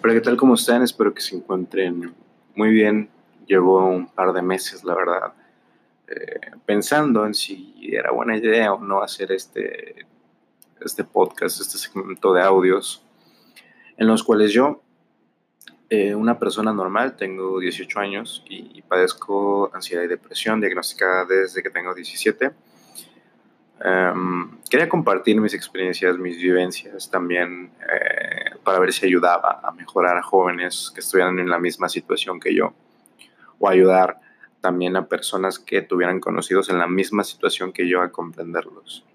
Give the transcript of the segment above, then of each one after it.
Hola, ¿qué tal? ¿Cómo están? Espero que se encuentren muy bien. Llevo un par de meses, la verdad, eh, pensando en si era buena idea o no hacer este, este podcast, este segmento de audios, en los cuales yo, eh, una persona normal, tengo 18 años y, padezco ansiedad y depresión diagnosticada desde que tengo 17. Em, quería compartir mis experiencias, mis vivencias también. Eh, para ver si ayudaba a mejorar a jóvenes que estuvieran en la misma situación que yo o ayudar también a personas que tuvieran conocidos en la misma situación que yo a comprenderlos.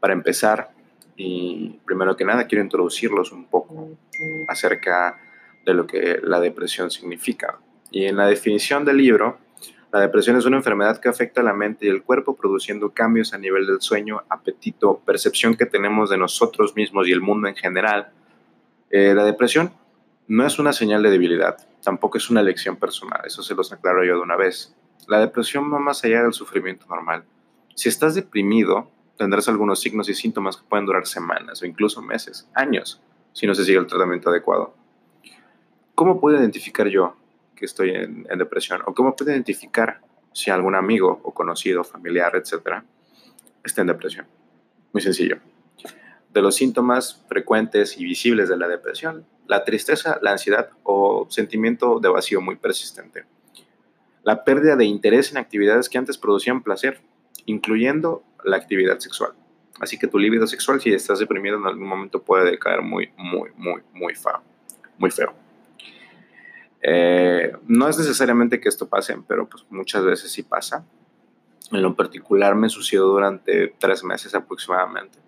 Para empezar, y primero que nada quiero introducirlos un poco acerca de lo que la depresión significa. Y en la definición del libro, la depresión es una enfermedad que afecta a la mente y el cuerpo produciendo cambios a nivel del sueño, apetito, percepción que tenemos de nosotros mismos y el mundo en general, eh, la depresión no es una señal de debilidad, tampoco es una elección personal, eso se los aclaro yo de una vez. La depresión va más allá del sufrimiento normal. Si estás deprimido, tendrás algunos signos y síntomas que pueden durar semanas o incluso meses, años, si no se sigue el tratamiento adecuado. ¿Cómo puedo identificar yo que estoy en, depresión? ¿O cómo puedo identificar si algún amigo o conocido, familiar, etcétera, está en depresión? Muy sencillo de los síntomas frecuentes y visibles de la depresión, la tristeza, la ansiedad o sentimiento de vacío muy persistente. La pérdida de interés en actividades que antes producían placer, incluyendo la actividad sexual. Así que tu libido sexual, si estás deprimido en algún momento, puede decaer muy, muy, muy, muy feo. Muy feo. Eh, no es necesariamente que esto pase, pero pues muchas veces sí pasa. En lo particular me sucedió durante tres meses aproximadamente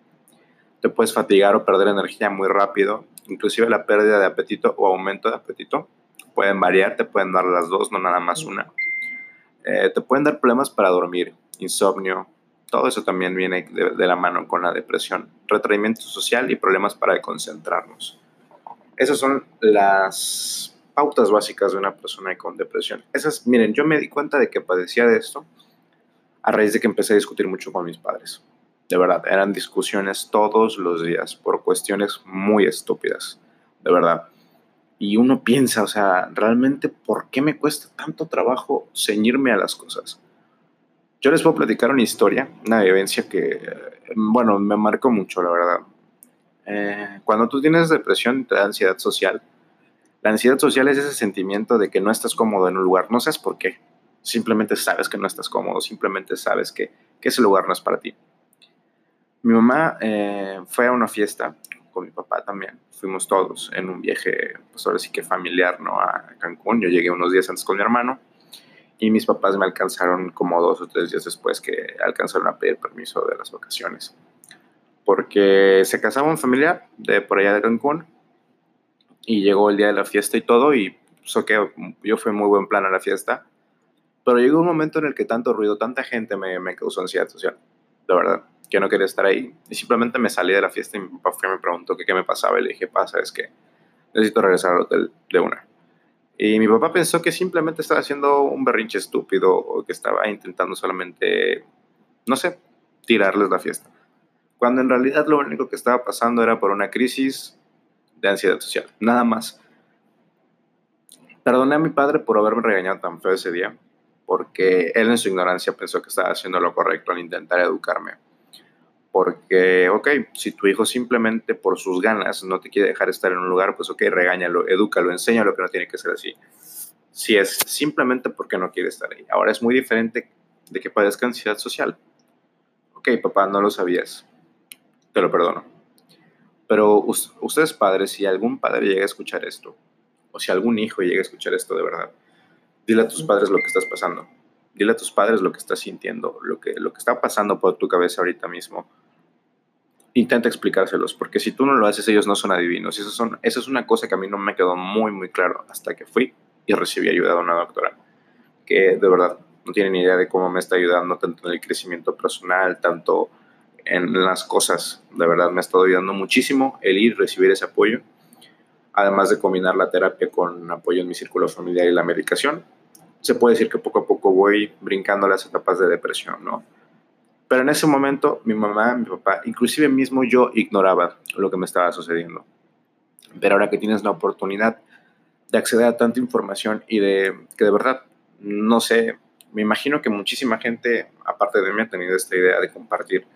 te puedes fatigar o perder energía muy rápido, inclusive la pérdida de apetito o aumento de apetito. Pueden variar, te pueden dar las dos, no nada más una. Eh, te pueden dar problemas para dormir, insomnio, todo eso también viene de, la mano con la depresión, retraimiento social y problemas para concentrarnos. Esas son las pautas básicas de una persona con depresión. Esas, miren, yo me di cuenta de que padecía de esto a raíz de que empecé a discutir mucho con mis padres. De verdad, eran discusiones todos los días por cuestiones muy estúpidas, de verdad. Y uno piensa, o sea, realmente, ¿por qué me cuesta tanto trabajo ceñirme a las cosas? Yo les puedo platicar una historia, una vivencia que, bueno, me marcó mucho, la verdad. Eh, cuando tú tienes depresión, te da ansiedad social. La ansiedad social es ese sentimiento de que no estás cómodo en un lugar, no sabes por qué. Simplemente sabes que no estás cómodo, simplemente sabes que, ese lugar no es para ti. Mi mamá eh, fue a una fiesta con mi papá también. Fuimos todos en un viaje, pues ahora sí que familiar, ¿no? A Cancún. Yo llegué unos días antes con mi hermano y mis papás me alcanzaron como dos o tres días después que alcanzaron a pedir permiso de las vacaciones. Porque se casaba un familiar de por allá de Cancún y llegó el día de la fiesta y todo y so que yo fui muy buen plan a la fiesta. Pero llegó un momento en el que tanto ruido, tanta gente me, me causó ansiedad social, de verdad que no quería estar ahí. Y simplemente me salí de la fiesta y mi papá me preguntó qué me pasaba. Y le dije, pasa, es que necesito regresar al hotel de una. Y mi papá pensó que simplemente estaba haciendo un berrinche estúpido o que estaba intentando solamente, no sé, tirarles la fiesta. Cuando en realidad lo único que estaba pasando era por una crisis de ansiedad social, nada más. Perdoné a mi padre por haberme regañado tan feo ese día, porque él en su ignorancia pensó que estaba haciendo lo correcto al intentar educarme. Porque, ok, si tu hijo simplemente por sus ganas no te quiere dejar estar en un lugar, pues ok, regáñalo, edúcalo, enséñalo que no tiene que ser así. Si es simplemente porque no quiere estar ahí. Ahora es muy diferente de que padezca ansiedad social. Ok, papá, no lo sabías. Te lo perdono. Pero ustedes padres, si algún padre llega a escuchar esto, o si algún hijo llega a escuchar esto de verdad, dile a tus padres lo que estás pasando. Dile a tus padres lo que estás sintiendo, lo que, lo que está pasando por tu cabeza ahorita mismo intenta explicárselos, porque si tú no lo haces, ellos no son adivinos. Eso, son, eso es una cosa que a mí no me quedó muy, muy claro hasta que fui y recibí ayuda de una doctora, que de verdad no tiene ni idea de cómo me está ayudando tanto en el crecimiento personal, tanto en las cosas. De verdad me ha estado ayudando muchísimo el ir, recibir ese apoyo, además de combinar la terapia con apoyo en mi círculo familiar y la medicación. Se puede decir que poco a poco voy brincando las etapas de depresión, ¿no? Pero en ese momento mi mamá, mi papá, inclusive mismo yo ignoraba lo que me estaba sucediendo. Pero ahora que tienes la oportunidad de acceder a tanta información y de que de verdad, no sé, me imagino que muchísima gente, aparte de mí, ha tenido esta idea de compartir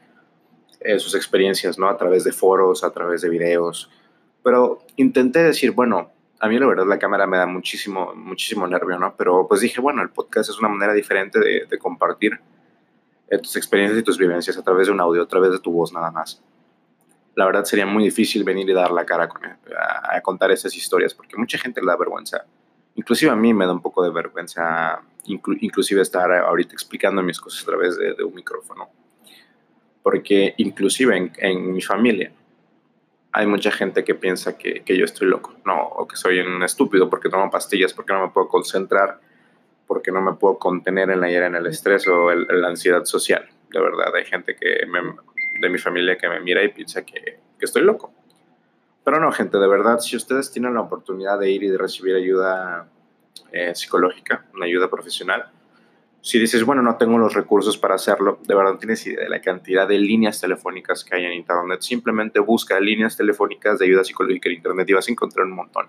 eh, sus experiencias, ¿no? A través de foros, a través de videos. Pero intenté decir, bueno, a mí la verdad la cámara me da muchísimo, muchísimo nervio, ¿no? Pero pues dije, bueno, el podcast es una manera diferente de, de compartir eh, tus experiencias y tus vivencias a través de un audio, a través de tu voz nada más. La verdad sería muy difícil venir y dar la cara con, a, a, contar esas historias porque mucha gente le da vergüenza. Inclusive a mí me da un poco de vergüenza, inclu, inclusive estar ahorita explicando mis cosas a través de, de un micrófono. Porque inclusive en, en mi familia, hay mucha gente que piensa que, que, yo estoy loco, no, o que soy un estúpido porque tomo pastillas, porque no me puedo concentrar, porque no me puedo contener en la ira, en el estrés o el, la ansiedad social. De verdad, hay gente que me, de mi familia que me mira y piensa que, que, estoy loco. Pero no, gente, de verdad, si ustedes tienen la oportunidad de ir y de recibir ayuda eh, psicológica, una ayuda profesional, si dices, bueno, no tengo los recursos para hacerlo, de verdad no tienes idea de la cantidad de líneas telefónicas que hay en Internet. Simplemente busca líneas telefónicas de ayuda psicológica en Internet y vas a encontrar un montón.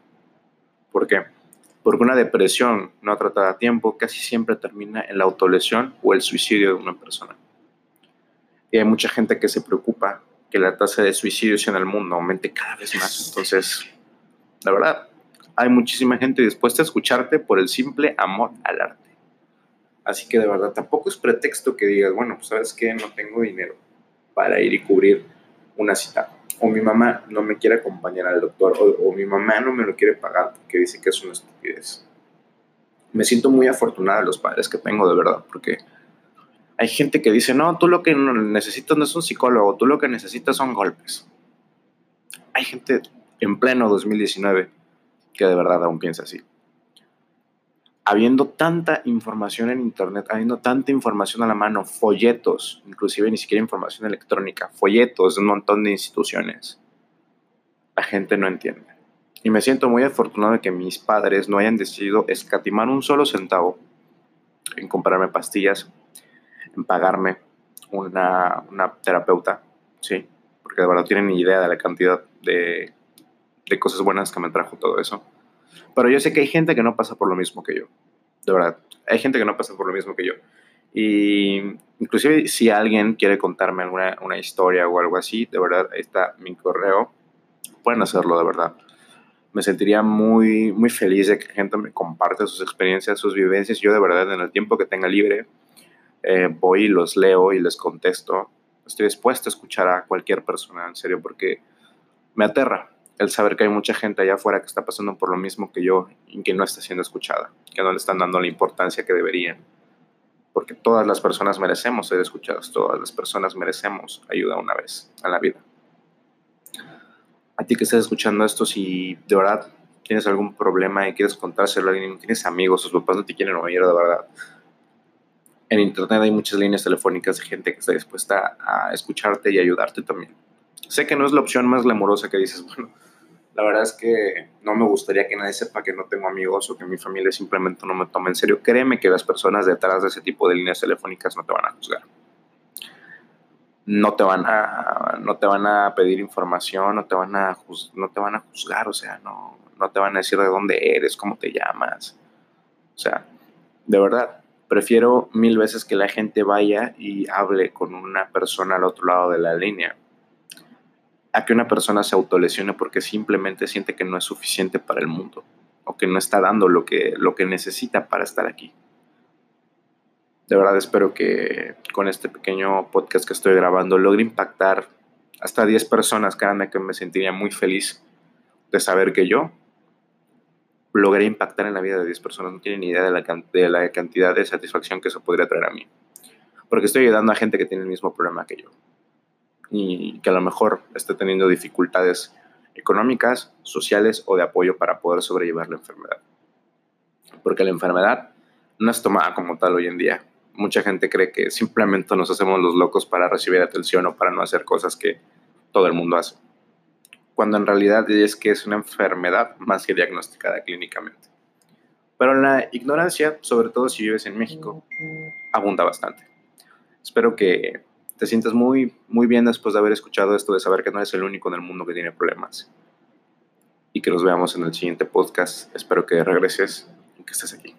¿Por qué? Porque una depresión no tratada a tiempo casi siempre termina en la autolesión o el suicidio de una persona. Y hay mucha gente que se preocupa que la tasa de suicidios en el mundo aumente cada vez más. Entonces, la verdad, hay muchísima gente dispuesta a escucharte por el simple amor al arte. Así que de verdad, tampoco es pretexto que digas, bueno, pues sabes que no tengo dinero para ir y cubrir una cita o mi mamá no me quiere acompañar al doctor, o, mi mamá no me lo quiere pagar porque dice que es una estupidez. Me siento muy afortunada de los padres que tengo, de verdad, porque hay gente que dice, no, tú lo que necesitas no es un psicólogo, tú lo que necesitas son golpes. Hay gente en pleno 2019 que de verdad aún piensa así habiendo tanta información en Internet, habiendo tanta información a la mano, folletos, inclusive ni siquiera información electrónica, folletos de un montón de instituciones, la gente no entiende. Y me siento muy afortunado de que mis padres no hayan decidido escatimar un solo centavo en comprarme pastillas, en pagarme una, una terapeuta, ¿sí? Porque de verdad tienen idea de la cantidad de, de cosas buenas que me trajo todo eso pero yo sé que hay gente que no pasa por lo mismo que yo. De verdad. Hay gente que no pasa por lo mismo que yo. Y inclusive si alguien quiere contarme alguna una historia o algo así, de verdad, ahí está mi correo. Pueden hacerlo, de verdad. Me sentiría muy, muy feliz de que gente me comparte sus experiencias, sus vivencias. Yo de verdad, en el tiempo que tenga libre, eh, voy y los leo y les contesto. Estoy dispuesto a escuchar a cualquier persona, en serio, porque me aterra el saber que hay mucha gente allá afuera que está pasando por lo mismo que yo y que no está siendo escuchada, que no le están dando la importancia que deberían. Porque todas las personas merecemos ser escuchadas, todas las personas merecemos ayuda una vez en la vida. A ti que estás escuchando esto, si de verdad tienes algún problema y quieres contárselo a alguien, tienes amigos, sus papás no te quieren oír, de verdad. En internet hay muchas líneas telefónicas de gente que está dispuesta a escucharte y ayudarte también. Sé que no es la opción más glamorosa que dices, bueno, la verdad es que no me gustaría que nadie sepa que no tengo amigos o que mi familia simplemente no me tome en serio. Créeme que las personas detrás de ese tipo de líneas telefónicas no te van a juzgar. No te van a, no te van a pedir información, no te van a, no te van a juzgar, o sea, no, no te van a decir de dónde eres, cómo te llamas. O sea, de verdad, prefiero mil veces que la gente vaya y hable con una persona al otro lado de la línea a que una persona se autolesione porque simplemente siente que no es suficiente para el mundo o que no está dando lo que, lo que necesita para estar aquí. De verdad espero que con este pequeño podcast que estoy grabando logre impactar hasta 10 personas, cada que me sentiría muy feliz de saber que yo logré impactar en la vida de 10 personas. No tienen ni idea de la, de la cantidad de satisfacción que eso podría traer a mí. Porque estoy ayudando a gente que tiene el mismo problema que yo y que a lo mejor esté teniendo dificultades económicas, sociales o de apoyo para poder sobrellevar la enfermedad. Porque la enfermedad no es tomada como tal hoy en día. Mucha gente cree que simplemente nos hacemos los locos para recibir atención o para no hacer cosas que todo el mundo hace. Cuando en realidad es que es una enfermedad más que diagnosticada clínicamente. Pero la ignorancia, sobre todo si vives en México, abunda bastante. Espero que te sientes muy, muy bien después de haber escuchado esto, de saber que no eres el único en el mundo que tiene problemas. y que nos veamos en el siguiente podcast. Espero que regreses y que estés aquí.